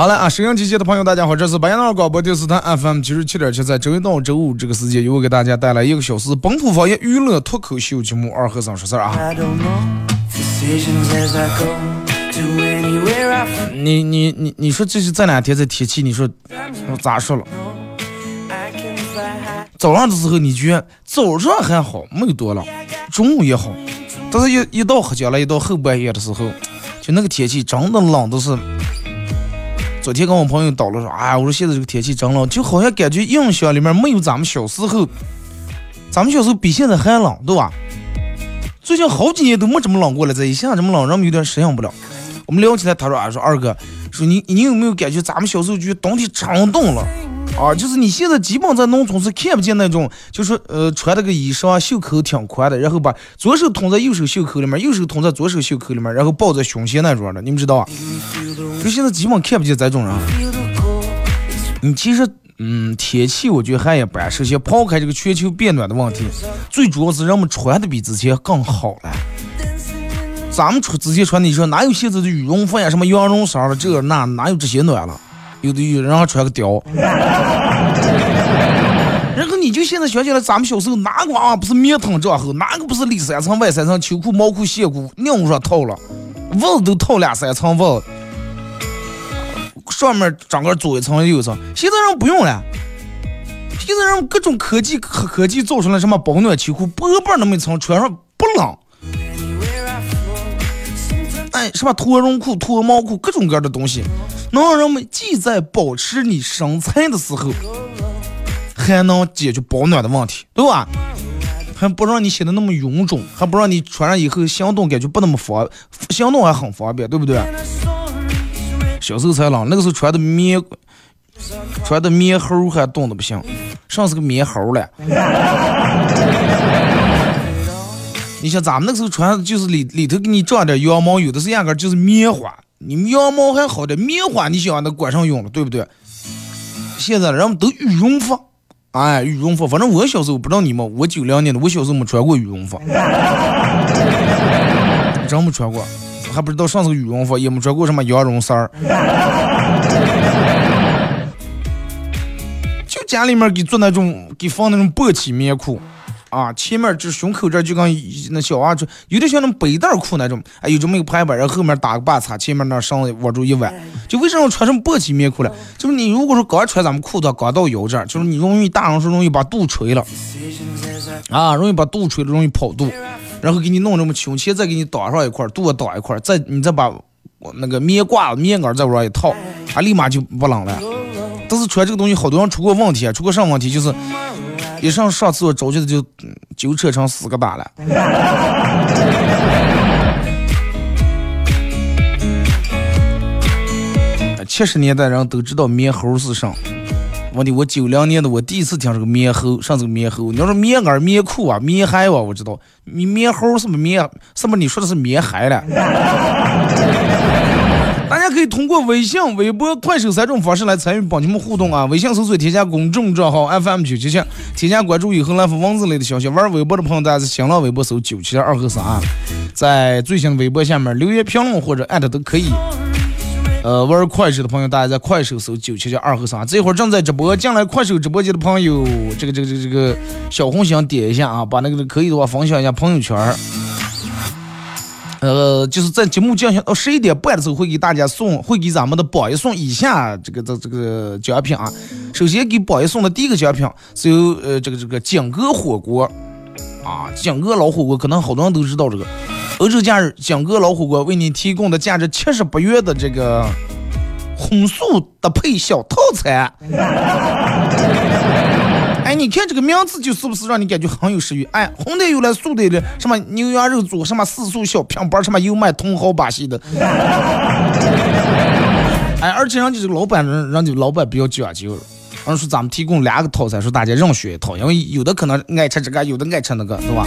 好了啊，沈阳机前的朋友，大家好，这是白杨那广播电视台 FM 九十七点七，在周一到周五这个时间，由我给大家带来一个小时本土方言娱乐脱口秀节目《二和尚说事儿》啊。你你你你说这是这两天这天气，你说我咋说了？早上的时候你觉得早上还好，没有多冷，中午也好，但是一一到黑将了，一到后半夜的时候，就那个天气真的冷的是。昨天跟我朋友叨了说，哎，我说现在这个天气真冷，就好像感觉印象里面没有咱们小时候，咱们小时候比现在还冷，对吧？最近好几年都没这么冷过了，这一下这么冷，让我们有点适应不了。我们聊起来，他说，啊，说二哥，说你你有没有感觉咱们小时候就冬天长冻了？啊，就是你现在基本在农村是看不见那种，就是呃穿那个衣裳袖口挺宽的，然后把左手捅在右手袖口里面，右手捅在左手袖口里面，然后抱在胸前那种的，你们知道啊？就现在基本看不见这种人。你其实，嗯，天气我觉得还一般。首先抛开这个全球变暖的问题，最主要是人们穿的比之前更好了。咱们穿之前穿的，你说哪有现在的羽绒服呀，什么羊绒衫了，这那哪有这些暖了？有的有人还穿个貂，然后你就现在想起来，咱们小时候哪个娃娃不是棉筒这厚，哪个不是里三层外三层，秋裤毛裤鞋裤尿上套了，袜子都套两三层袜子，上面整个左一层右一层。现在人不用了，现在人各种科技科科技造成了什么保暖秋裤，薄薄那么一层穿上不冷。哎，什么脱绒裤、脱毛裤，各种各样的东西，能让人们既在保持你身材的时候，还能解决保暖的问题，对吧？还不让你显得那么臃肿，还不让你穿上以后行动感觉不那么方，行动还很方便，对不对？小时候才冷，那个时候穿的棉，穿的棉猴还冻的不行，上是个棉猴了。你像咱们那个时候穿就是里里头给你装点羊毛，有的是压根就是棉花。你羊毛还好点，棉花你想那管上用了，对不对？现在人们都羽绒服，哎，羽绒服。反正我小时候不知道你们，我九两年的，我小时候没穿过羽绒服，真没穿过，还不知道上是羽绒服，也没穿过什么羊绒衫儿。就家里面给做那种，给放那种薄起棉裤。啊，前面这胸口这就跟那小娃穿，有点像那种背带裤那种，哎，有这么一个排版，然后后面打个把叉，前面那绳子握住一弯。就为什么穿成薄起棉裤了？就是你如果说刚穿咱们裤子刚到腰这儿，就是你容易大人说容易把肚垂了，啊，容易把肚垂了，容易跑肚，然后给你弄这么胸前再给你挡上一块，肚子挡一块，再你再把那个棉褂子、棉袄再往上一套，啊，立马就不冷了。但是穿这个东西，好多人出过问题，出过什么问题？就是。一上上厕所着急的就就扯成四个大了。七十年代人都知道棉猴是啥，我的我九零年的我第一次听这个棉猴，上这个棉猴。你要说棉袄、棉裤啊、棉鞋啊，我知道。棉棉猴是不是棉？是不你说的是棉鞋了？大家可以通过微信、微博、快手三种方式来参与帮你们互动啊！微信搜索添加公众账号 FM 九七七，添加关注以后来发文字类的消息。玩微博的朋友，大家在新浪微博搜九七二和三，在最新的微博下面留言评论或者艾特都可以。呃，玩快手的朋友，大家在快手搜九七七二和三，这会儿正在直播，进来快手直播间的朋友，这个这个这个这个小红心点一下啊，把那个可以的话分享一下朋友圈。呃，就是在节目进行到十一点半的时候，会给大家送，会给咱们的榜一送以下这个这这个奖品啊。首先给宝爷送的第一个奖品是由呃这个这个锦哥火锅啊，锦哥老火锅，可能好多人都知道这个。欧洲假日，锦哥老火锅为你提供的价值七十八元的这个荤素搭配小套餐。哎，你看这个名字就是不是让你感觉很有食欲？哎，荤的有了，素的有了，什么牛羊肉组，什么四素小平板，什么油麦茼蒿把戏的。哎，而且人家这个老板，人人家老板比较讲究，人说咱们提供两个套餐，说大家任选一套，因为有的可能爱吃这个，有的爱吃那个，是吧？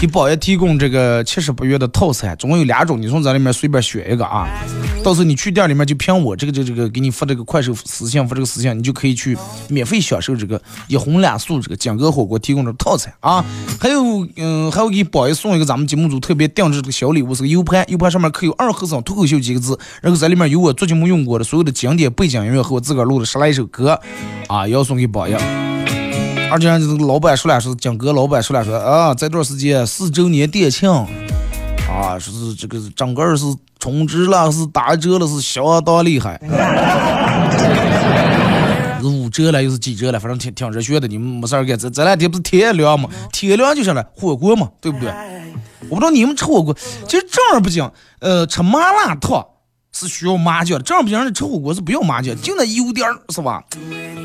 给宝爷提供这个七十八元的套餐，总共有两种，你从这里面随便选一个啊。到时候你去店里面就凭我这个这这个给你发这个快手私信发这个私信，你就可以去免费享受这个一荤两素这个江哥火锅提供的套餐啊。还有嗯，还会给宝爷送一个咱们节目组特别定制这个小礼物，是个 U 盘，U 盘上面刻有二和尚脱口秀几个字，然后在里面有我做节目用过的所有的经典背景音乐和我自个儿录的十来首歌啊，要送给宝爷。而且这个老板说了，是江哥老板说了说啊，这段时间四周年店庆啊，说是这个整个是充值了，是打折了，是相当厉害，五折了，又是几折了，反正挺挺热血的。你们没事儿干，这这两天不是天凉嘛，天凉就上来火锅嘛，对不对？我不知道你们吃火锅，其实正儿八经，呃，吃麻辣烫。是需要麻酱，正儿八经的吃火锅是不要麻酱，就那油点儿是吧？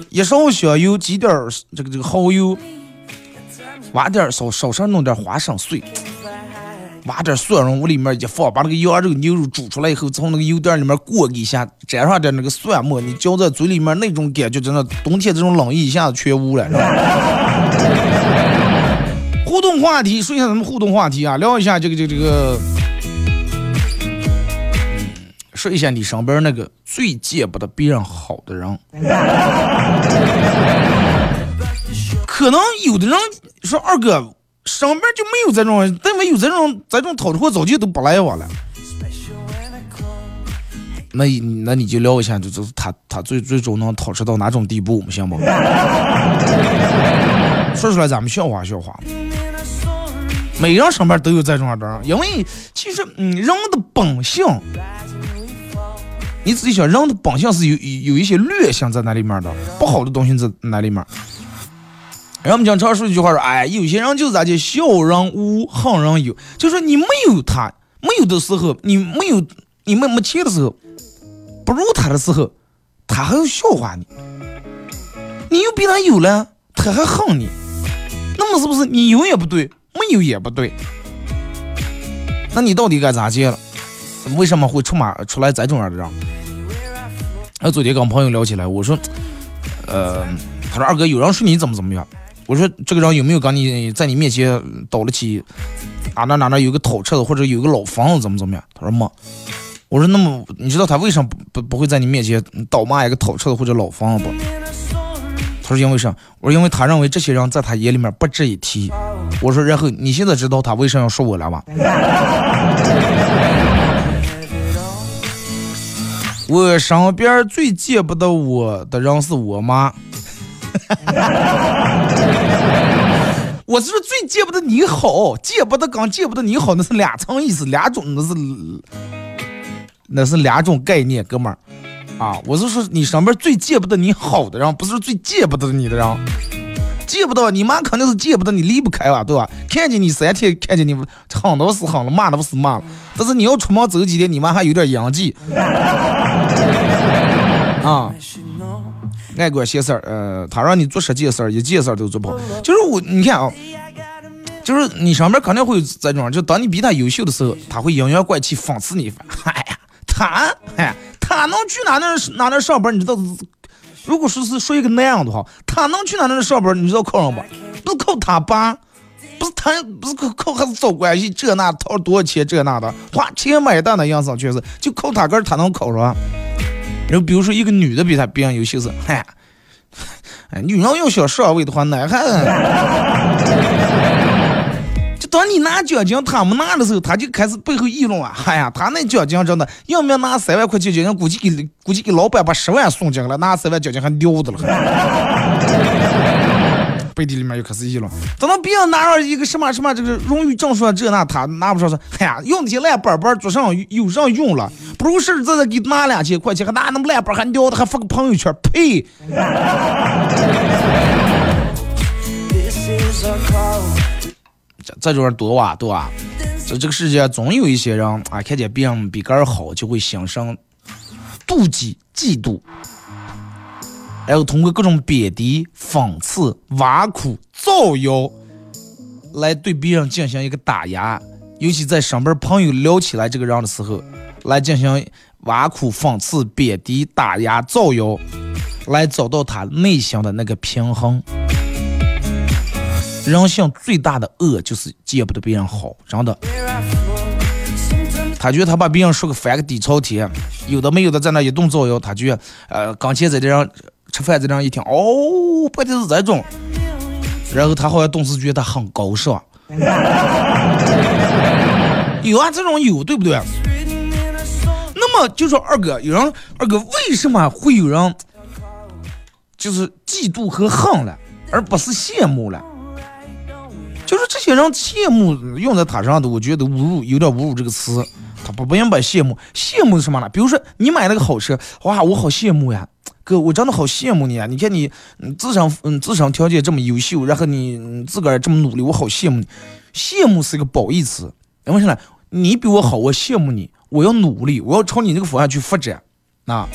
一勺香油，几点儿这个这个蚝油，挖点儿少少上弄点花生碎，挖点蒜蓉往里面一放，把那个羊肉牛肉煮出来以后，从那个油点里面过一下，沾上点那个蒜末，你嚼在嘴里面那种感觉，真的冬天这种冷意一下子全无了。互动话题，说一下咱们互动话题啊，聊一下这个这个这个。说一下你身边那个最见不得别人好的人，可能有的人说二哥身边就没有这种，但没有这种这种讨货早就都不来往了。那那你就聊一下，就就是他他最最终能讨吃到哪种地步，行不？说出来咱们笑话笑话。每个人身边都有这种人，因为其实嗯人的本性。你仔细想，人的本性是有有一些劣性在那里面的，不好的东西在那里面。然后我们经常说一句话说，哎，有些人就是咋的，笑人无，恨人有。就说你没有他，没有的时候，你没有，你没没钱的时候，不如他的时候，他还要笑话你。你又比他有了，他还恨你，那么是不是你有也不对，没有也不对？那你到底该咋接了？为什么会出马出来这种样的人？我昨天跟朋友聊起来，我说，呃，他说二哥有人说你怎么怎么样？我说这个人有没有跟你在你面前倒了起啊哪哪哪有个讨车的或者有个老房子怎么怎么样？他说没。我说那么你知道他为什么不不不会在你面前倒骂一个讨车的或者老房子不？他说因为啥？我说因为他认为这些人在他眼里面不值一提。我说然后你现在知道他为什么要说我了吧？我身边最见不得我的人是我妈，我是说最见不得你好，见不得刚见不得你好那是两层意思，两种那是那是两种概念，哥们儿啊，我是说你身边最见不得你好的人，不是最见不得你的人，见不得你妈肯定是见不得你离不开吧，对吧？看见你三天，看见你喊都是喊了，骂的不是骂了，但是你要出门走几天，你妈还有点阳气。啊，爱管闲事儿，呃，他让你做十件事儿，一件事儿都做不好。就是我，你看啊，就是你上面肯定会有这种，就当你比他优秀的时候，他会阴阳怪气讽刺你一番。哎呀，他，哎，他能去哪那哪那上班？你知道，如果说是说一个那样的话，他能去哪那上班？你知道靠什么？不是靠他爸，不是他，不是靠靠还是找关系，这那掏多少钱这那的，花钱买单的样子，确实就靠他个儿，他能考上。然后比如说一个女的比他别人优秀是，嗨，女人要想上位的话，男孩，就当你拿奖金他们拿的时候，他就开始背后议论啊，哎呀，他那奖金真的，要不要拿三万块钱奖金，估计给估计给老板把十万送进了，拿三万奖金还牛的了。背地里面又开始议论。等到别人拿上一个什么什么这个荣誉证书这那，他拿不上说，哎呀，用那些烂本本做上有上用了，不如实实在在给拿两千块钱，还拿那么烂本还撂的，还发个朋友圈，呸！这这种人多哇多啊！这这个世界总有一些人啊，看见别人比个人好，就会心生妒忌、嫉妒，然后通过各种贬低、讽刺、挖苦、造谣，来对别人进行一个打压。尤其在身边朋友聊起来这个人的时候，来进行挖苦、讽刺、贬低、打压、造谣，来找到他内心的那个平衡。人性最大的恶就是见不得别人好，真的。他觉得他把别人说个翻个底朝天，有的没有的在那一顿造谣，他觉得呃刚才在这样吃饭在这样一听，哦，不就是这种，然后他好像顿时觉得很高尚。有啊，这种有，对不对？那么就说二哥，有人二哥为什么会有人就是嫉妒和恨了，而不是羡慕了？就是这些人羡慕用在他上的，我觉得侮辱有点侮辱这个词，他不不应该羡慕。羡慕是什么呢？比如说你买了个好车，哇，我好羡慕呀，哥，我真的好羡慕你啊！你看你，嗯自身嗯自身条件这么优秀，然后你自个儿这么努力，我好羡慕你。羡慕是一个褒义词，为什么呢？你比我好，我羡慕你，我要努力，我要朝你那个方向去发展，啊，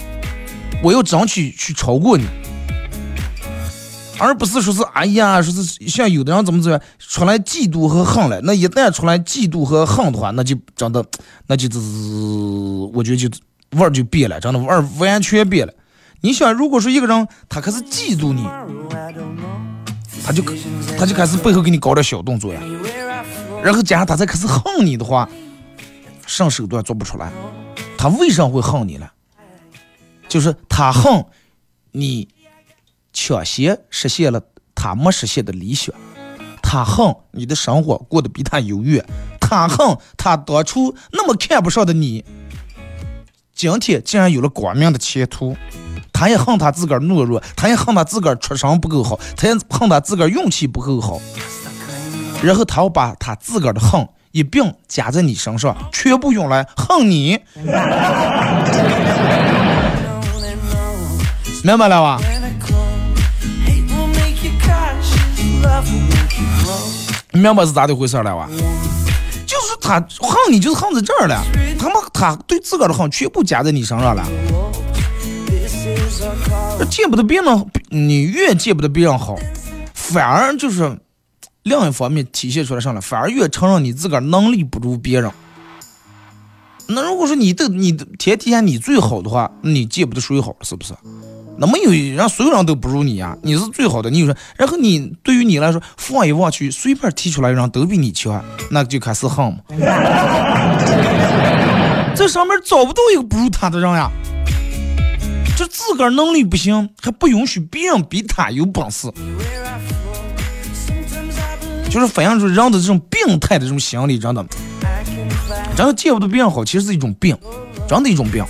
我要争取去超过你。而不是说是哎呀，说是像有的人怎么怎么样出来嫉妒和恨了。那一旦出来嫉妒和恨的话，那就真的，那就就是我觉得就味儿就变了，真的味儿完全变了。你想，如果说一个人他开始嫉妒你，他就他就开始背后给你搞点小动作呀，然后加上他再开始恨你的话，上手段做不出来。他为啥会恨你呢？就是他恨你。抢先实现了他没实现的理想，他恨你的生活过得比他优越，他恨他当初那么看不上的你，今天竟然有了光明的前途，他也恨他自个儿懦弱，他也恨他自个儿出身不够好，他也恨他自个儿运气不够好，然后他要把他自个儿的恨一并加在你身上，全部用来恨你，明白了吧？明白是咋的回事了哇？就是他恨你，就是恨在这儿了。他妈，他对自个儿的恨全部加在你身上了。见不得别人，你越见不得别人好，反而就是另一方面体现出来上来，反而越承认你自个儿能力不如别人。那如果说你的你的天底下你最好的话，你见不得谁好，是不是？那没有让，所有人都不如你呀！你是最好的，你有说，然后你对于你来说，放眼望去，随便提出来人都比你强，那就开始恨嘛。这上面找不到一个不如他的人呀，就自个儿能力不行，还不允许别人比他有本事，就是反映出人的这种病态的这种心理，真的，真的见不得别人好，其实是一种病，真的一种病。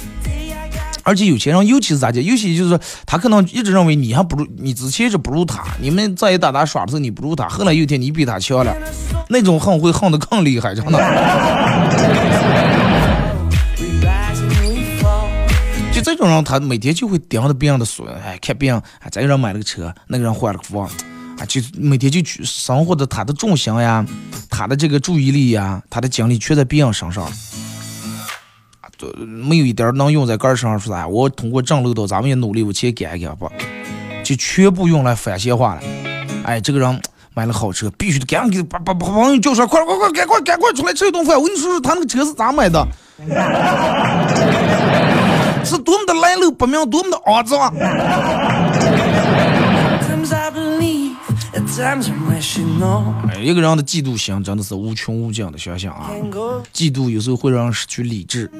而且有钱人尤其是咋的？尤其就是，他可能一直认为你还不如你之前是不如他，你们在一打打耍的时候你不如他，后来有一天你比他强了，那种恨会恨得更厉害，真的。这种人，他每天就会盯着别人的书，哎，看别人，哎，这个人买了个车，那个人换了个房，啊，就每天就去生活的他的重心呀，他的这个注意力呀，他的精力全在别人身上。没有一点能用在杆儿上，说啥？我通过挣漏到，咱们也努力往前干一干不？就全部用来反闲话了。哎，这个人买了好车，必须得赶紧给把把把朋友叫出来，快快快，赶快赶快出来吃一顿饭。我跟你说说，他那个车是咋买的？是多么的来路不明，多么的肮脏。哎，一个人的嫉妒心真的是无穷无尽的，想想啊，嫉妒有时候会让人失去理智，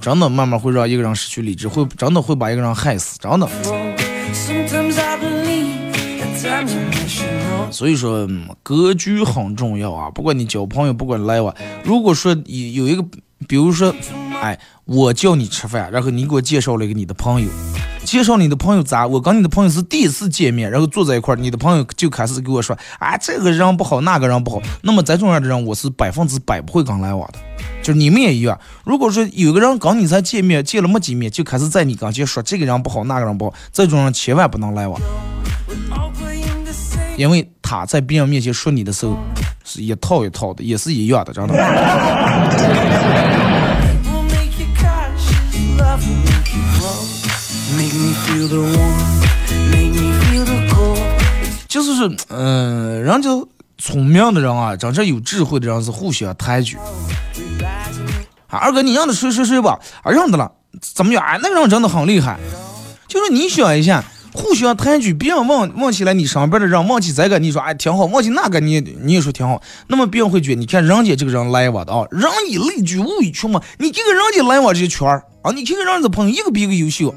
真的慢慢会让一个人失去理智，会真的会把一个人害死，真的。所以说，格局很重要啊，不管你交朋友，不管来往，如果说有有一个，比如说，哎，我叫你吃饭，然后你给我介绍了一个你的朋友。介绍你的朋友咋？我跟你的朋友是第一次见面，然后坐在一块儿，你的朋友就开始给我说，啊，这个人不好，那个人不好。那么这种样的人，我是百分之百不会跟来往的。就是你们也一样，如果说有个人跟你才见面，见了没几面，就开始在你跟前说这个人不好，那个人不好，这种人千万不能来往，因为他在别人面前说你的时候，是一套一套的，也是一样的，知道吗 就是说，嗯，人家聪明的人啊，真正有智慧的人是互相抬举。啊，二哥，你让他睡睡睡吧，啊，让他了，怎么样？哎，那个人真的很厉害。就是你想一下，互相抬举，别人忘忘起来你上边的人，忘记这个，你说哎挺好，忘记那个你你也说挺好，那么别人会觉得，你看人家这个人来往的啊，人以类聚，物以群嘛，你看看人家来往这些圈儿啊，你看看人家的朋友一个比一个优秀。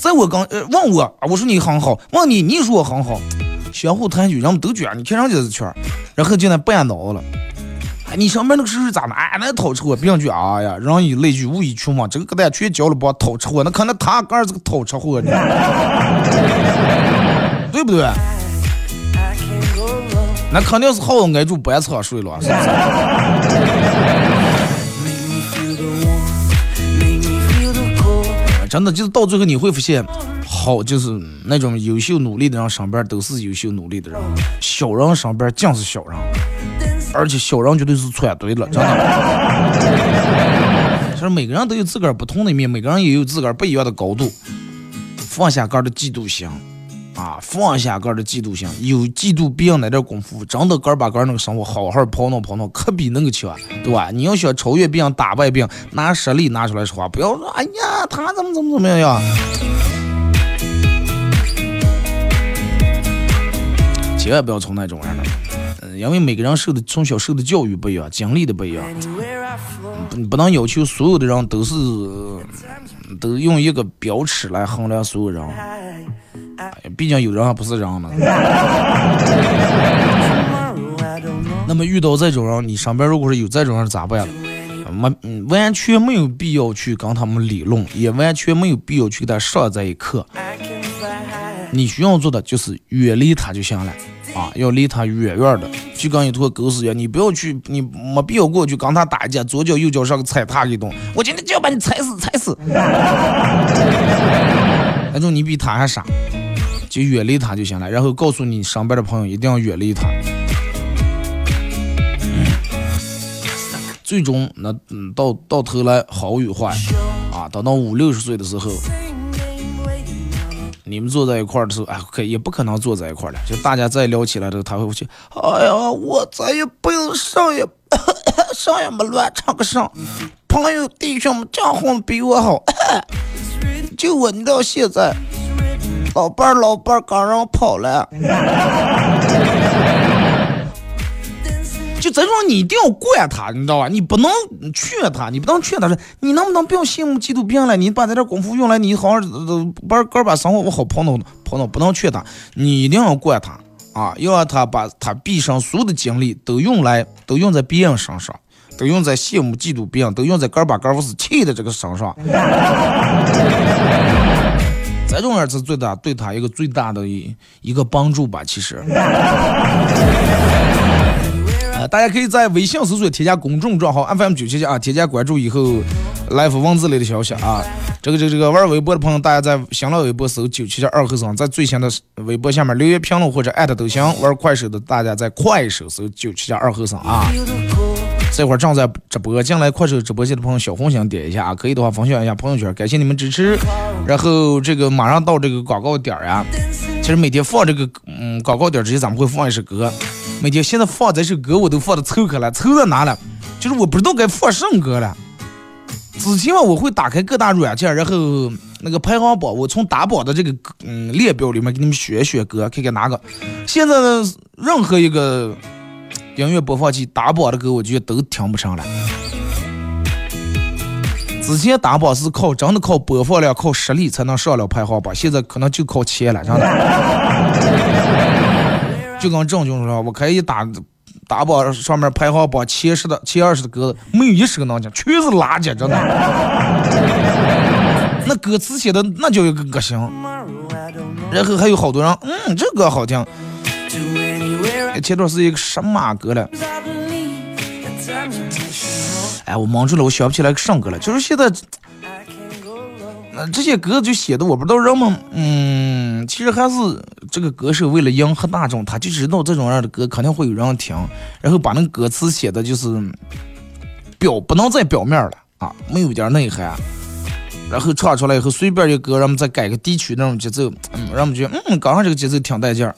在我刚呃问我啊，我说你很好，问你你说我很好，相互抬举，人们都觉你看人家这圈，然后就那半脑了。哎，你上面那个事是咋的？哎，那讨吃货，别人就哎呀，人以类聚，物以群嘛，这个疙瘩全交了包讨吃货，那可能他哥是个讨吃货呢，对不对？那肯定是好挨住班车睡了，是不是？真的就是到最后你会发现，好就是那种优秀努力的人上边都是优秀努力的人，小人上边尽是小人，而且小人绝对是穿对了，真的。其实每个人都有自个儿不同的一面，每个人也有自个儿不一样的高度，放下个的嫉妒心。啊，放下个的嫉妒心，有嫉妒别人那点功夫，真的个把个那个生活好好跑弄跑弄，可比那个强，对吧？你要想超越别人，打败别人，拿实力拿出来说话，不要说哎呀，他怎么怎么怎么样呀？千万不要从那种样的，嗯，因为每个人受的从小受的教育不一样，经历的不一样，不不能要求所有的人都是都用一个标尺来衡量所有人。毕竟有人还不是人呢。那么遇到这种人，你身边如果是有这种人咋办？没，嗯完全没有必要去跟他们理论，也完全没有必要去给他上这一课。你需要做的就是远离他就行了啊，要离他远远的，就跟一坨狗屎一样。你不要去，你没必要过去跟他打架，左脚右脚上个踩踏一顿，我今天就要把你踩死，踩死。那种你比他还傻。就远离他就行了，然后告诉你身边的朋友一定要远离他。最终那嗯到到头来好与坏啊，等到五六十岁的时候，你们坐在一块的时候，哎，可也不可能坐在一块了。就大家再聊起来的时候，他会去，哎呀，我再也不用上也 上也没乱唱个上，朋友弟兄们讲话比我好，就稳到现在。老伴儿，老伴儿刚让我跑了，就这种你一定要管他，你知道吧？你不能劝他，你不能劝他说，你能不能不要羡慕嫉妒别人了？你把这点功夫用来，你好好把哥把生活我好跑弄跑弄，不能劝他，你一定要管他啊！要让他把他毕生所有的精力都用来，都用在别人身上，都用在羡慕嫉妒别人，都用在哥把哥不是气的这个身上。这种样是最大对他一个最大的一一个帮助吧，其实。呃，大家可以在微信搜索添加公众账号 FM 九七七啊，添加关注以后来发文字类的消息啊。这个这个这个玩微博的朋友，大家在新浪微博搜九七七二和尚，在最新的微博下面留言评论或者艾特都行。玩快手的大家在快手搜九七七二和尚啊。这会儿正在直播，进来快手直播间的朋友，小红心点一下啊，可以的话分享一下朋友圈，感谢你们支持。然后这个马上到这个广告点儿呀，其实每天放这个嗯广告点之前，咱们会放一首歌。每天现在放这首歌，我都放的凑合了，凑到哪了？就是我不知道该放什么歌了。之前嘛，我会打开各大软件，然后那个排行榜，我从打榜的这个嗯列表里面给你们选选歌，看看哪个。现在呢，任何一个。音乐播放器打榜的歌，我觉得都听不上了。之前打榜是靠真的靠播放量、靠实力才能上了排行榜，现在可能就靠钱了，真的。就跟郑钧说，我可以打打榜上面排行榜前十的、前二十的歌，没有一首能听，全是垃圾，真的。那歌词写的那叫一个恶心。然后还有好多人，嗯，这歌好听。前段是一个什么歌了？哎，我蒙住了，我想不起来个什么歌了。就是现在，那这些歌就写的，我不知道人们，嗯，其实还是这个歌手为了迎合大众，他就知道这种样的歌肯定会有人听，然后把那个歌词写的就是表不能再表面了啊，没有点内涵。然后唱出来以后，随便一个歌，让我们再改个地区那种节奏，嗯，让我们觉得，嗯，刚刚这个节奏挺带劲儿。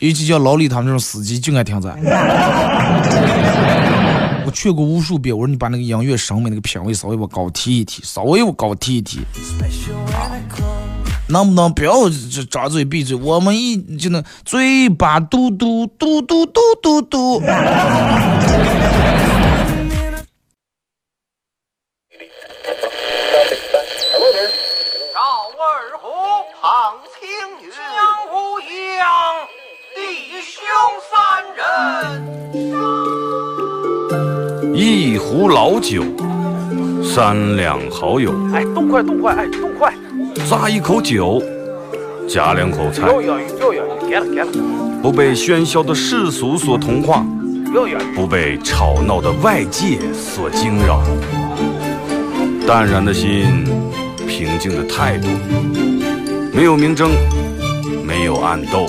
尤其像老李他们这种司机就爱听这。我劝过无数遍，我说你把那个音乐审美那个品味稍微往高提一提，稍微往高提一提。能不能不要这张嘴闭嘴？我们一就能嘴巴嘟嘟嘟嘟嘟嘟嘟。一壶老酒，三两好友。哎，动快动快，哎，动快！咂一口酒，夹两口菜。要要要要，给了给了。不被喧嚣的世俗所同化。不被吵闹的外界所惊扰。淡然的心，平静的态度，没有明争，没有暗斗。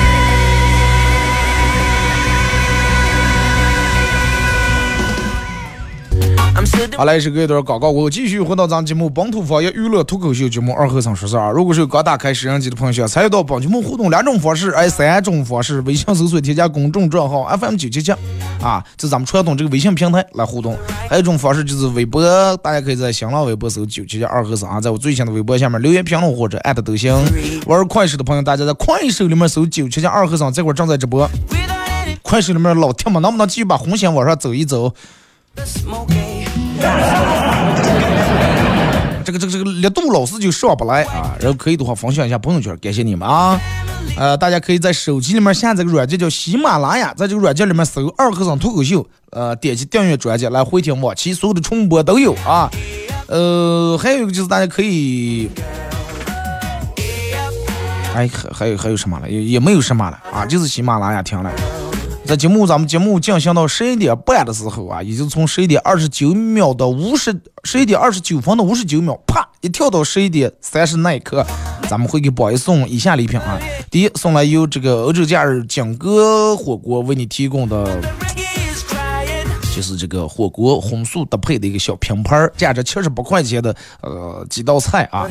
好来，是隔一段广告过后，继续回到咱节目《本土方言娱乐脱口秀》节目二和尚说事儿。如果是刚打开摄像机的朋友，想参与到本节目互动两种方式，哎，三种方式：微信搜索添加公众账号 FM 九七七，啊，这咱们传统这个微信平台来互动；还有一种方式就是微博，大家可以在新浪微博搜九七七二和尚啊，在我最新的微博下面留言评论或者艾特都行。玩快手的朋友，大家在快手里面搜九七七二和尚，这会儿正在直播。快手里面老铁们，能不能继续把红心往上走一走？这个这个这个力度老是就上不来啊！然后可以的话分享一下朋友圈，感谢你们啊！呃，大家可以在手机里面下载个软件叫喜马拉雅，在这个软件里面搜“二和尚脱口秀”，呃，点击订阅专辑来回听往期所有的重播都有啊！呃，还有一个就是大家可以，哎，还还有还有什么了？也也没有什么了啊，就是喜马拉雅听了。在节目，咱们节目进行到十一点半的时候啊，也就从十一点二十九秒到五十，十一点二十九分到五十九秒，啪一跳到十一点三十那一刻，咱们会给宝爷送以下礼品啊。第一，送来由这个欧洲假日景哥火锅为你提供的，就是这个火锅荤素搭配的一个小拼盘，价值七十八块钱的呃几道菜啊，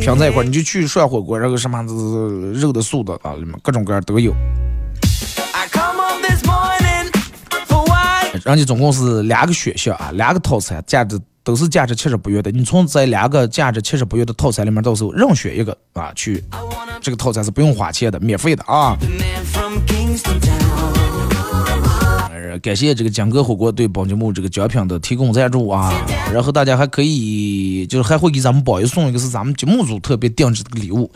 拼在一块，你就去涮火锅，然后什么子肉的素的啊，里面各种各样都有。人家总共是两个选项啊，两个套餐，价值都是价值七十八元的。你从这两个价值七十八元的套餐里面，到时候任选一个啊，去这个套餐是不用花钱的，免费的啊。感谢这个江哥火锅对本节目这个奖品的提供赞助啊，然后大家还可以就是还会给咱们宝爷送一个是咱们节目组特别定制的礼物。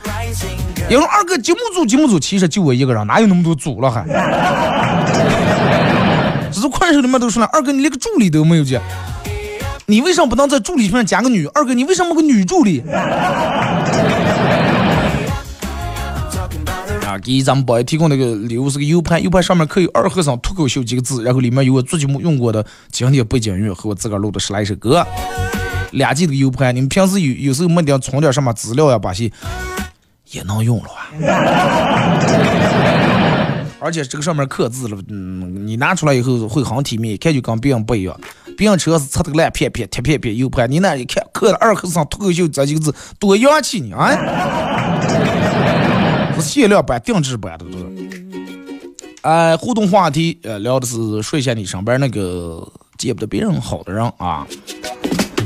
因为二哥节目组节目组其实就我一个人，哪有那么多组了还？只是快手里面都说了，二哥你连个助理都没有见，你为什么不能在助理上加个女？二哥你为什么个女助理？啊，给咱们宝爷提供那个礼物是个 U 盘，U 盘上面刻有“二和尚脱口秀”几个字，然后里面有我做节目用过的经典背景音乐和我自个儿录的十来首歌。两 G 的 U 盘，你们平时有有时候没点存点什么资料呀，把些也能用了啊。而且这个上面刻字了，嗯，你拿出来以后会很体面，一看就跟别人不一样。别人车是擦的烂片片、贴片片 U 盘，你那一看刻了二和尚脱口秀这几个字，多洋气呢啊！是限量版、定制版的，都是。哎，互动话题，呃，聊的是说一下你身边那个见不得别人好的人啊。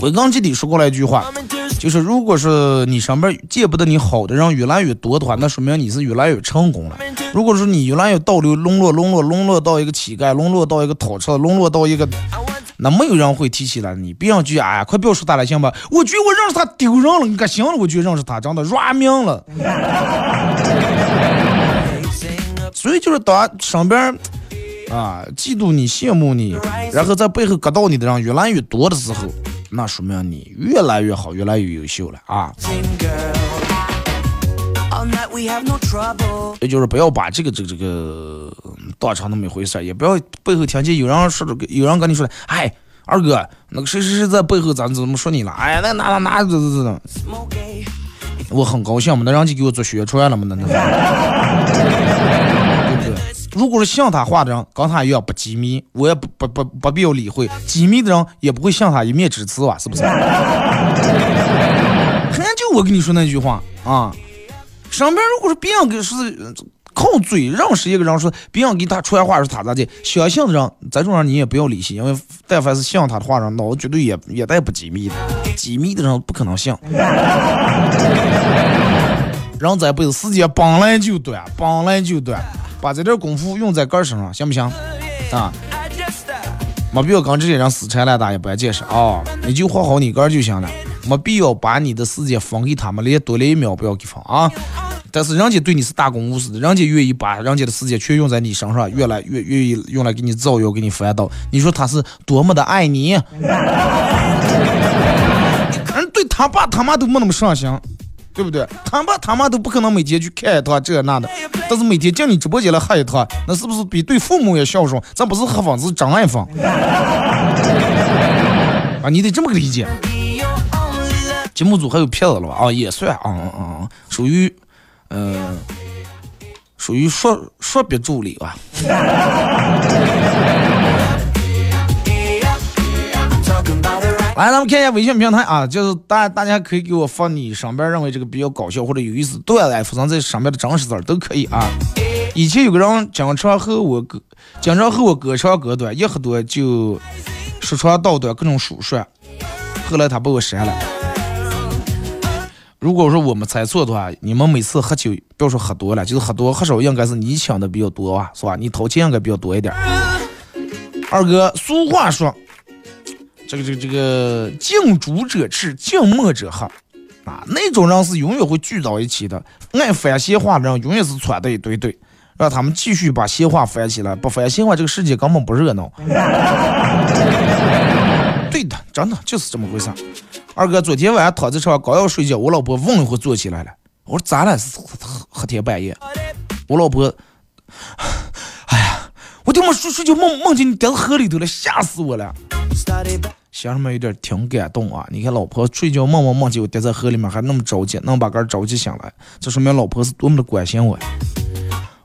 我刚记得说过了一句话，就是如果是你身边见不得你好的人越来越多的话，那说明你是越来越成功了。如果说你越来越倒流，沦落沦落沦落到一个乞丐，沦落到一个讨吃，沦落到一个，那没有人会提起来你。别人就哎呀，快不要说他了，行吧？我觉得我认识他丢人了，你可行了，我就认识他，真的软命了。所以就是当身边啊嫉妒你、羡慕你，然后在背后割到你的人越来越多的时候，那说明你越来越好，越来越优秀了啊。也就是不要把这个这个这个当成那么一回事儿，也不要背后听见有人说这个，有人跟你说的，哎，二哥，那个谁谁谁在背后咋怎么说你了？哎呀，那哪哪哪这这这，我很高兴嘛，那人家给我做宣传了嘛，那那？如果是像他话的人，跟他一样不机密，我也不不不不必要理会；机密的人也不会像他一面之词吧？是不是？看就我跟你说那句话啊。身边如果是别人给是靠嘴认识一个人说，别人给他传话说他咋的，相信的人这种人你也不要理性，因为但凡是信他的话人，脑子绝对也也带不机密的，机密的人不可能信。人这辈子时间本来就短，本来就短，把这点功夫用在个身上，行不行？啊，没必要跟这些人死缠烂打，也不解释啊，你就活好你个就行了。没必要把你的时间分给他们，连多来一秒不要给分啊！但是人家对你是大公无私的，人家愿意把人家的时间全用在你身上，越来越愿意用来给你造谣、给你烦恼。你说他是多么的爱你？人对他爸他妈都没那么上心，对不对？他爸他妈都不可能每天去看一趟这那的，但是每天进你直播间来喝一趟，那是不是比对父母也孝顺？咱不是黑粉，是真爱粉啊！你得这么个理解。节目组还有骗子了吧？啊，也算，啊啊啊，属于，嗯，属于说说别助理吧。来，咱们看一下微信平台啊，就是大大家可以给我发你上边认为这个比较搞笑或者有意思段子，附上在上面的真实字儿都可以啊。以前有个人经常和我哥，经常和我哥长哥短，一喝多就说长道短，各种数算，后来他把我删了。如果说我们猜错的话，你们每次喝酒，不要说喝多了，就是喝多喝少，应该是你请的比较多吧，是吧？你掏钱应该比较多一点。二哥，俗话说，这个这个这个近朱者赤，近墨者黑啊，那种人是永远会聚到一起的。爱翻闲话的人，永远是攒的一堆堆，让他们继续把闲话翻起来。不翻闲话，这个世界根本不热闹。对的，真的就是这么回事。二哥，昨天晚上躺在床上刚要睡觉，我老婆嗡一会坐起来了。我说咋了？黑天半夜。我老婆，哎呀，我他妈睡睡觉梦梦见你掉河里头了，吓死我了。乡亲们有点挺感动啊！你看老婆睡觉梦梦梦见我掉在河里面，还那么着急，能把个着急醒来，这说明老婆是多么的关心我。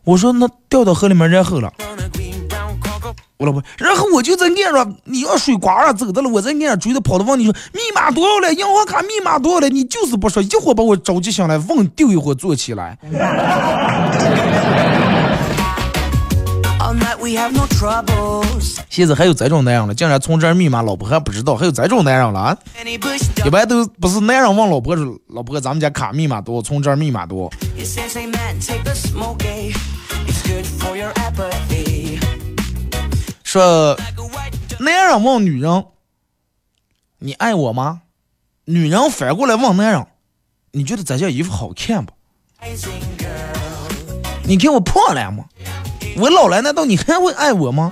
我说那掉到河里面然后了。我老婆，然后我就在岸上，你要水刮了走的了，我在岸上追着跑的问你说密码多少了，银行卡密码多少了，你就是不说，一会儿把我着急醒来，问丢一会儿坐起来。现在还有这种男人了，竟然存这密码老婆还不知道，还有这种男人了啊！一般都不是男人问老婆说，老婆咱们家卡密码多，存这密码多。说，男人问女人：“你爱我吗？”女人反过来问男人：“你觉得这件衣服好看不？”你看我破了吗？我老了，难道你还会爱我吗？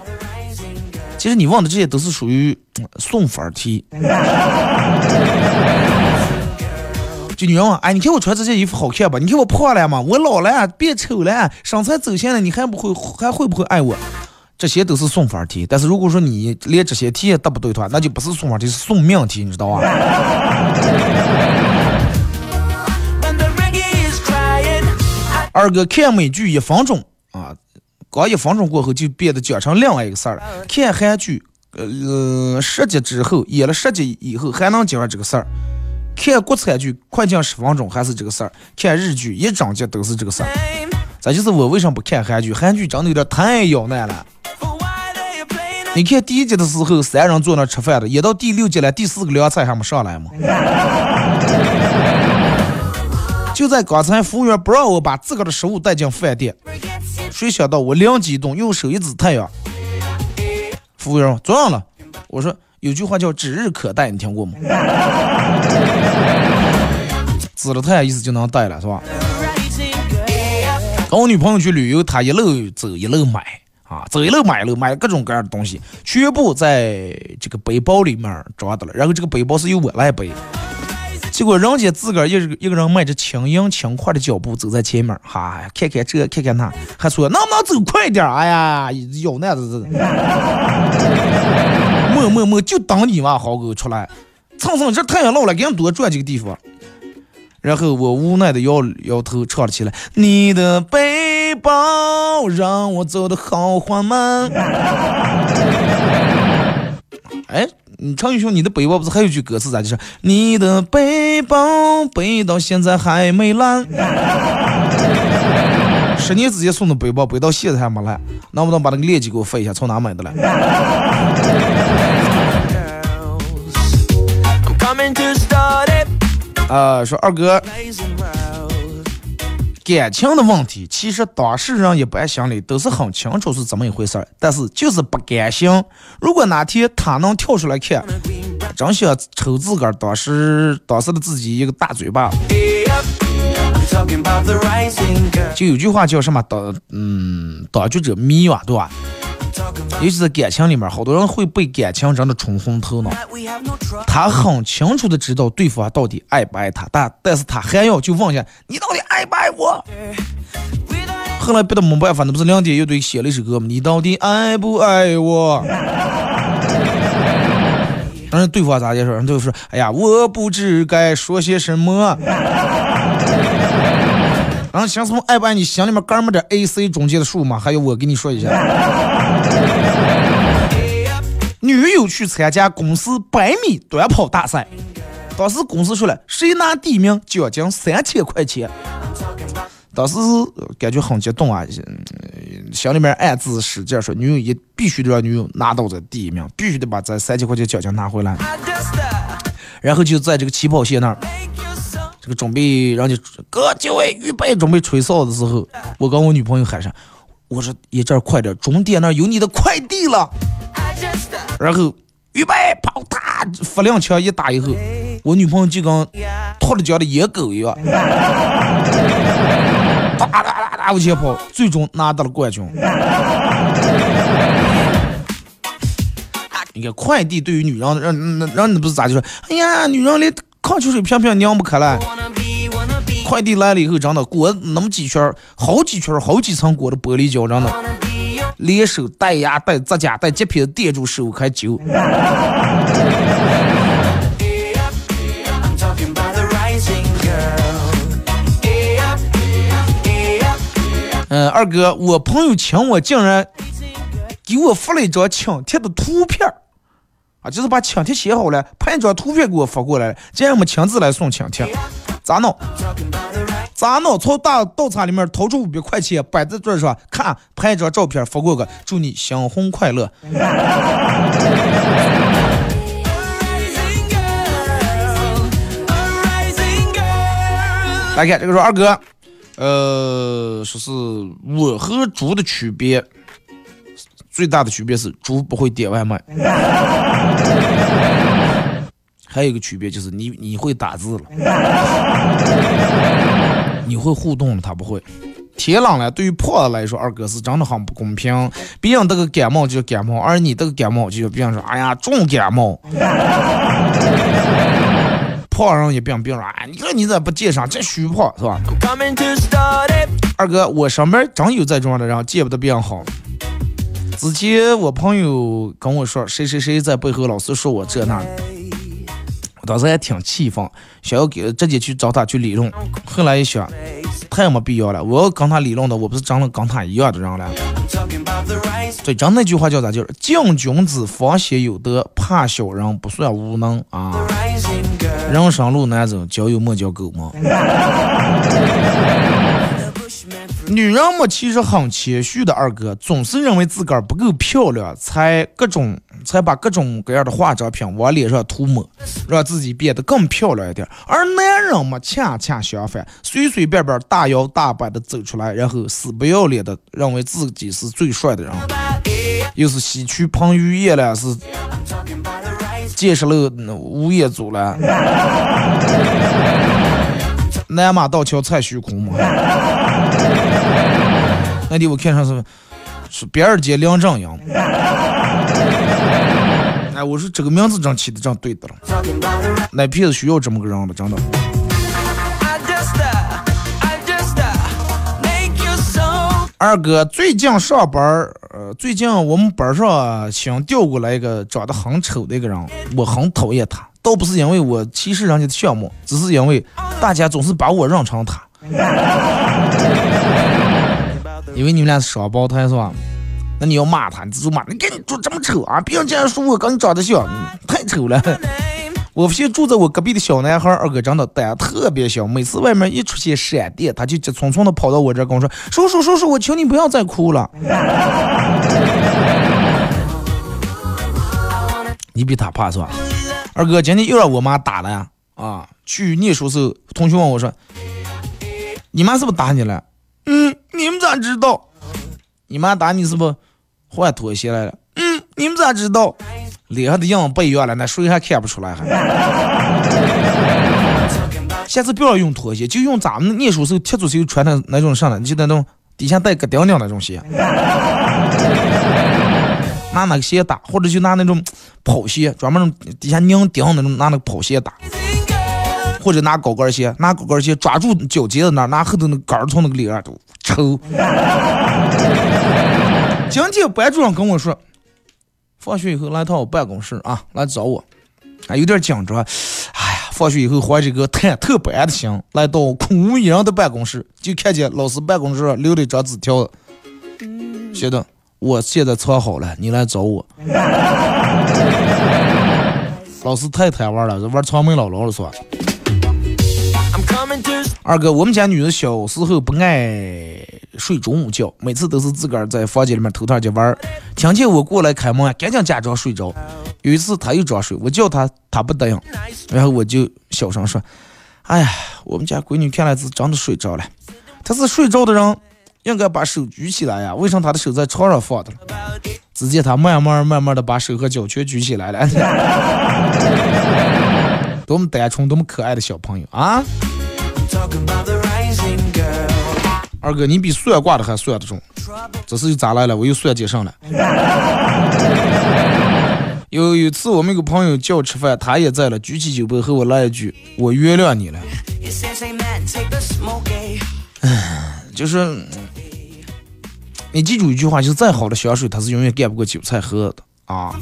其实你问的这些都是属于送分题。就女人问：“哎，你看我穿这件衣服好看吧？你看我胖了吗？我老了，变丑了，身材走形了，你还不会还会不会爱我？”这些都是送分题。但是如果说你连这些题也答不对的话，那就不是送分题，是送命题，你知道吧？二哥看美剧一分钟啊，刚一分钟过后就变得讲成另外一个事儿了。看韩剧，呃，十集之后演了十集以后还能讲这个事儿。看国产剧快进十分钟还是这个事儿，看日剧一整集都是这个事儿。这就是我为什么不看韩剧，韩剧真的有点太妖难了。你看第一集的时候，三人坐那吃饭的，演到第六集了，第四个凉菜还没上来吗？就在刚才，服务员不让我把自个的食物带进饭店，谁想到我灵机一动，用手一指太阳，服务员坐上了。我说有句话叫指日可待，你听过吗？指了太阳意思就能带了，是吧？跟我女朋友去旅游，她一路走一路买啊，走一路买一路买各种各样的东西，全部在这个背包里面装的了。然后这个背包是由我来背，结果人家自个儿一一个人迈着轻盈轻快的脚步走在前面，哈，看看这看看那，还说能不能走快点？哎呀，有那子，默默默就等你嘛，好狗出来，蹭蹭这太阳老了，给你多转几个地方。然后我无奈的摇摇头，唱了起来：“你的背包让我走的好缓慢。”哎，常宇兄，你的背包不是还有句歌词咋就是你的背包背到现在还没烂？十年之前送的背包背到现在还没烂，能不能把那个链接给我发一下？从哪买的来？啊，说二哥，感情的问题，其实当事人一般心里都是很清楚是怎么一回事儿，但是就是不甘心。如果哪天他能跳出来看，真想抽自个儿当时当时的自己一个大嘴巴。就有句话叫什么？当嗯，当局者迷啊，对吧？尤其是感情里面，好多人会被感情真的冲昏头脑。他很清楚的知道对方到底爱不爱他，但但是他还要就问一下你到底爱不爱我？后来逼得没办法，那不是两点乐队写了一首歌吗？你到底爱不爱我？但是对方咋解释？人就说：哎呀，我不知该说些什么。然后想从爱不爱你心里面干么点 A C 中间的数嘛？还有我给你说一下，女友去参加公司百米短跑大赛，当时公司说了，谁拿第一名奖金三千块钱。当时感觉很激动啊，心里面暗自使劲说，女友也必须得让女友拿到这第一名，必须得把这三千块钱奖金拿回来。然后就在这个起跑线那儿。这个准备，人家各几位预备，准备吹哨的时候，我跟我女朋友喊上，我说一阵快点，终点那有你的快递了。然后预备跑，他发两枪一打以后，我女朋友就跟脱了缰的野狗一样，哒哒哒哒往前跑，最终拿到了冠军。你看快递对于女人，让让让你不是咋就说，哎呀，女人连。矿泉水瓶瓶拧不开了，快递来了以后，真的裹那么几圈，好几圈，好几层裹的玻璃胶，真的，连手带牙带指甲带极品垫住手还揪。嗯，二哥，我朋友请我，竟然给我发了一张请帖的图片儿。啊，就是把请帖写好了，拍一张图片给我发过来，这样我们亲自来送请帖，咋弄？咋弄？从大道场里面掏出五百块钱，摆在桌上，看，拍一张照片发过去，祝你新婚快乐。来看这个说二哥，呃，说是我和猪的区别。最大的区别是猪不会点外卖，还有一个区别就是你你会打字了，你会互动了，他不会。天冷了，对于胖子来说，二哥是真的很不公平。别人这个感冒就感冒，而你这个感冒就别人说，哎呀重感冒。胖人也病病说，哎，你看你咋不健身，真虚胖是吧？二哥，我上班真有这种的人，见不得别人好。之前我朋友跟我说，谁谁谁在背后老是说我这那的，我当时还挺气愤，想要给直接去找他去理论。后来一想，太没必要了，我要跟他理论的，我不是长得跟他一样的人了。对，真那句话叫咋？就是敬君子，方先有德；怕小人，不算无能啊。人生路难走，交友莫交狗嘛。女人们，其实很谦虚的。二哥总是认为自个儿不够漂亮，才各种才把各种各样的化妆品往脸上涂抹，让自己变得更漂亮一点。而男人们，恰恰相反，随随便便大摇大摆的走出来，然后死不要脸的认为自己是最帅的人，又是西区彭于晏了，是见识了吴彦祖了，南马道桥蔡徐坤嘛。那天我看上是是别人街梁正英，哎，我说这个名字真起的真对的了，那片子需要这么个人了，真的。二哥最近上班儿呃，最近我们班上新调过来一个长得很丑的一个人，我很讨厌他，倒不是因为我歧视人家的项目，只是因为大家总是把我认成他。因为你们俩是双胞胎是吧？那你要骂他，你就骂你，看你长这么丑啊！别人竟然说我跟你长得像，太丑了。我发现住在我隔壁的小男孩二哥真的胆特别小，每次外面一出现闪电，他就急匆匆的跑到我这跟我说：“叔叔叔叔，我求你不要再哭了。”你比他怕是吧？二哥今天又让我妈打了呀！啊，去念书时候，同学问我说：“你妈是不是打你了？”嗯，你们咋知道？你妈打你是不换拖鞋来了？嗯，你们咋知道？脸上的印不一样了，那谁还看不出来？还？下次不要用拖鞋，就用咱们念书时候踢足球穿的那种上的，就那种底下带个钉钉那种鞋。拿那个鞋打，或者就拿那种跑鞋，专门底下拧钉那种，拿那个跑鞋打。或者拿高跟鞋，拿高跟鞋抓住脚尖子那，拿后头那杆从那个脸上都抽。今天班主任跟我说，放学以后来趟我办公室啊，来找我，啊有点紧张。哎呀，放学以后怀着个忐忑不安的心，来到空无一人的办公室，就看见老师办公室留了一张纸条，写的：我现在藏好了，你来找我。老师太贪玩了，玩长门姥姥了，是吧？二哥，我们家女儿小时候不爱睡中午觉，每次都是自个儿在房间里面偷偷的玩儿。听见我过来开门，赶紧假装睡着。有一次她又装睡，我叫她，她不答应，然后我就小声说：“哎呀，我们家闺女看来是真的睡着了。她是睡着的人，应该把手举起来呀，为什么她的手在床上放着？”只见她慢慢慢慢的把手和脚全举起来了。多么单纯，多么可爱的小朋友啊！二哥，你比算卦的还算得中，这事又咋来了？我又算接上了。有有次我们一个朋友叫我吃饭，他也在了，举起酒杯和我来一句：“我原谅你了。”唉，就是你记住一句话，就是再好的香水，它是永远干不过韭菜喝的啊。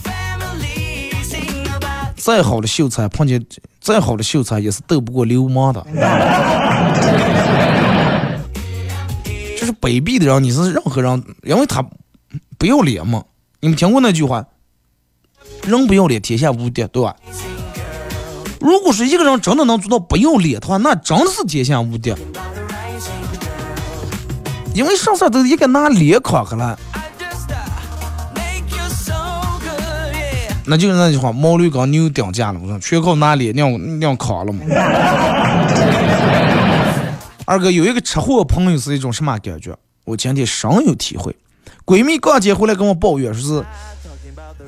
再好的秀才碰见再好的秀才也是斗不过流氓的。就是卑鄙的人，你是任何人，因为他不要脸嘛。你们听过那句话？人不要脸，天下无敌，对吧？如果是一个人真的能做到不要脸的话，那真的是天下无敌。因为上上都应该拿脸夸去了。那就是那句话，毛驴跟牛顶架了，我说全靠拿脸亮亮扛了嘛。二哥有一个吃货朋友是一种什么感觉？我今天深有体会。闺蜜逛街回来跟我抱怨，说是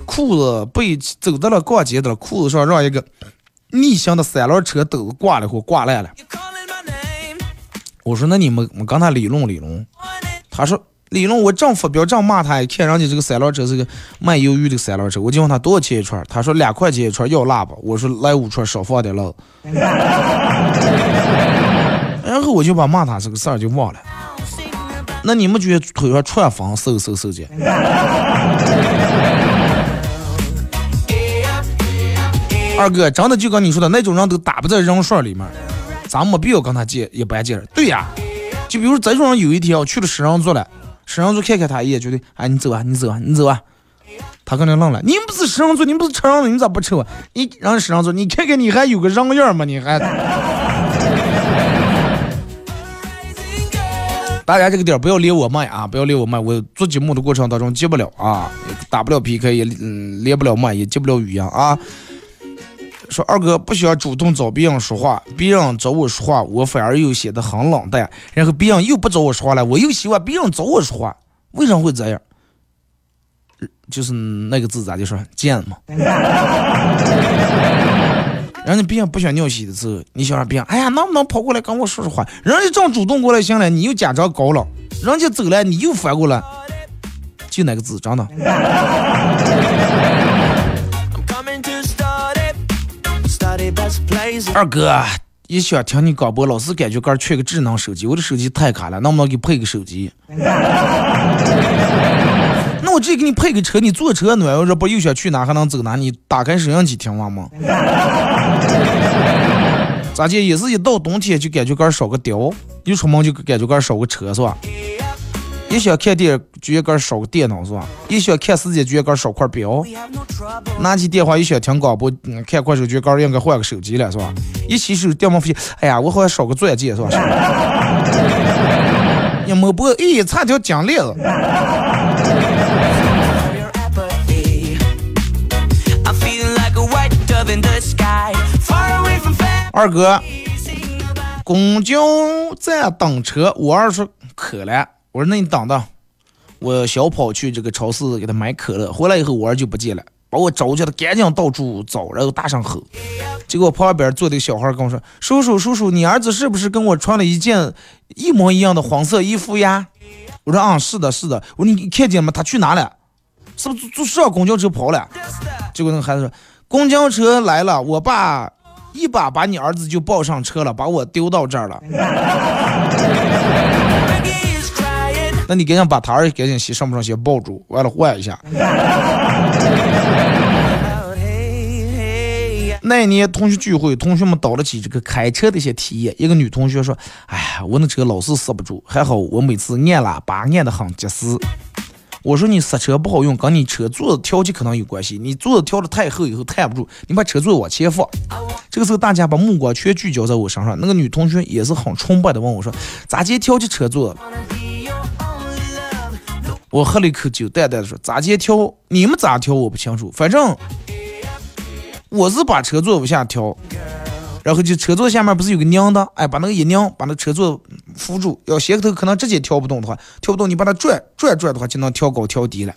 裤子被走到了逛街的裤子上让一个逆行的三轮车斗挂了或挂烂了。我说那你们我跟他理论理论。他说。理论我正发飙正骂他，一看人家这个三轮车是个卖鱿鱼的三轮车，我就问他多少钱一串，他说两块钱一串要辣吧？我说来五串少放点辣。然后我就把骂他这个事儿就忘了。那你们觉得腿上串风瘦瘦瘦的？二哥，真的就跟你说的那种人都打不在人数里面，咱没必要跟他借一般借。对呀，就比如这种人有一天我去了石人座了，食人族看看他一眼，觉得哎你走啊你走啊你走啊，他可能愣了，你不是食人族，你不是吃人的，你咋不吃我？你让食人族，你看看你还有个人样吗？你还？大家这个点不要连我麦啊，不要连我麦，我做节目的过程当中接不了啊，打不了 PK，也嗯连不了麦，也接不了语音啊。说二哥不需要主动找别人说话，别人找我说话，我反而又显得很冷淡，然后别人又不找我说话了，我又希望别人找我说话，为什么会这样？就是那个字咋就说贱嘛。人家别人不想尿洗的时候，你想让别人，哎呀，能不能跑过来跟我说说话？人家正主动过来行了，你又假装高冷，人家走了，你又反过来，就那个字，真的。二哥，一想听你广播，老是感觉个缺个智能手机，我的手机太卡了，能不能给配个手机？那我直接给你配个车，你坐车暖和着，不又想去哪还能走哪？你打开摄像机听完吗？咋的？也是一到冬天就感觉个少个貂，一出门就感觉个少个车是吧？一想看电影，就觉个少个电脑是吧？一想看时间，就觉个少块表。拿起电话一想听广播，看快手，觉个应该换个手机了是吧？一洗手电门发现，哎呀，我好像少个钻戒是吧？一摸脖，咦，差条金链子。二哥，公交站等车，我二叔渴了，我说那你等等，我小跑去这个超市给他买可乐，回来以后我儿就不见了，把我找去，他赶紧到处找，然后大声吼，结果旁边坐的小孩跟我说：“叔叔叔叔，你儿子是不是跟我穿了一件一模一样的黄色衣服呀？”我说：“啊，是的，是的。”我说：“你看见吗？他去哪了？是不是坐上公交车跑了？”结果那个孩子说：“公交车来了，我爸。”一把把你儿子就抱上车了，把我丢到这儿了。那你赶紧把他儿赶紧洗上不上鞋抱住，完了换一下。那年同学聚会，同学们倒了起这个开车的一些体验。一个女同学说：“哎呀，我那车老是刹不住，还好我每次按喇叭按的很及时。”我说你刹车不好用，跟你车座子调节可能有关系。你座子调的太厚以后抬不住，你把车座往前放。这个时候大家把目光全聚焦在我身上。那个女同学也是很崇拜的问我说：“咋接调节车座？”我喝了一口酒，淡淡的说：“咋接调？你们咋调我不清楚，反正我是把车座往下调。”然后就车座下面不是有个拧的，哎，把那个一拧，把那车座扶住。要鞋头可能直接调不动的话，调不动你把它转转转的话，就能调高调低了，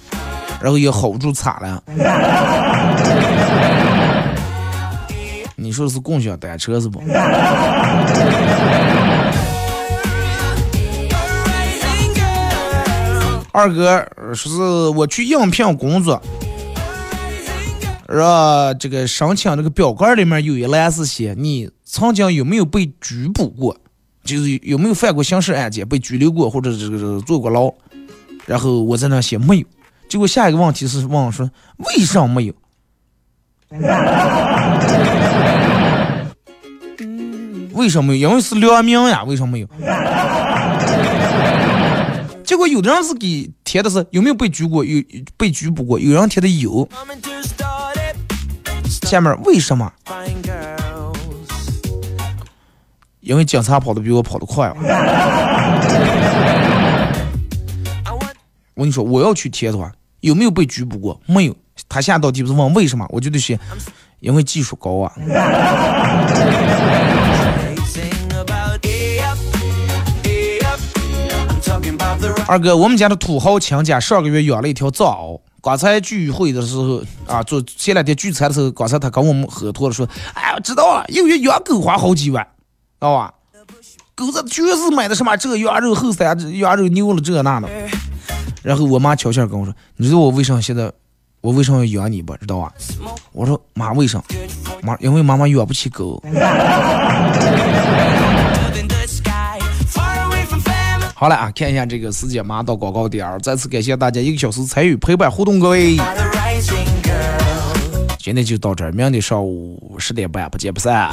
然后也 hold 住惨了。你说是共享单车是不？二哥说是我去应聘工作。让这个申请这个表格里面有一栏是写你曾经有没有被拘捕过，就是有没有犯过刑事案件被拘留过或者这个坐过牢。然后我在那写没有，结果下一个问题是问我说为什么没有？为什么没有？因为是良民呀，为什么没有？结果有的人是给填的是有没有被拘过，有被拘捕过，有人填的有。下面为什么？因为警察跑的比我跑的快。我跟你说，我要去贴的话，有没有被拘捕过？没有。他下道题不是问为什么？我就得写，因为技术高啊。二哥，我们家的土豪亲家上个月养了一条藏獒。刚才聚会的时候啊，就前两天聚餐的时候，刚才他跟我们喝多了，说：“哎，我知道了，一个月养狗花好几万，知道吧？狗子全是买的什么这羊肉后三羊肉牛了这那的。”然后我妈悄悄跟我说：“你知道我为啥现在我为啥要养你不？知道吧？”我说：“妈，为啥？妈，因为妈妈养不起狗。”好了啊，看一下这个时间，马上到广告点儿，再次感谢大家一个小时参与陪伴互动，各位。今天就到这儿，明天上午十点半不见不散。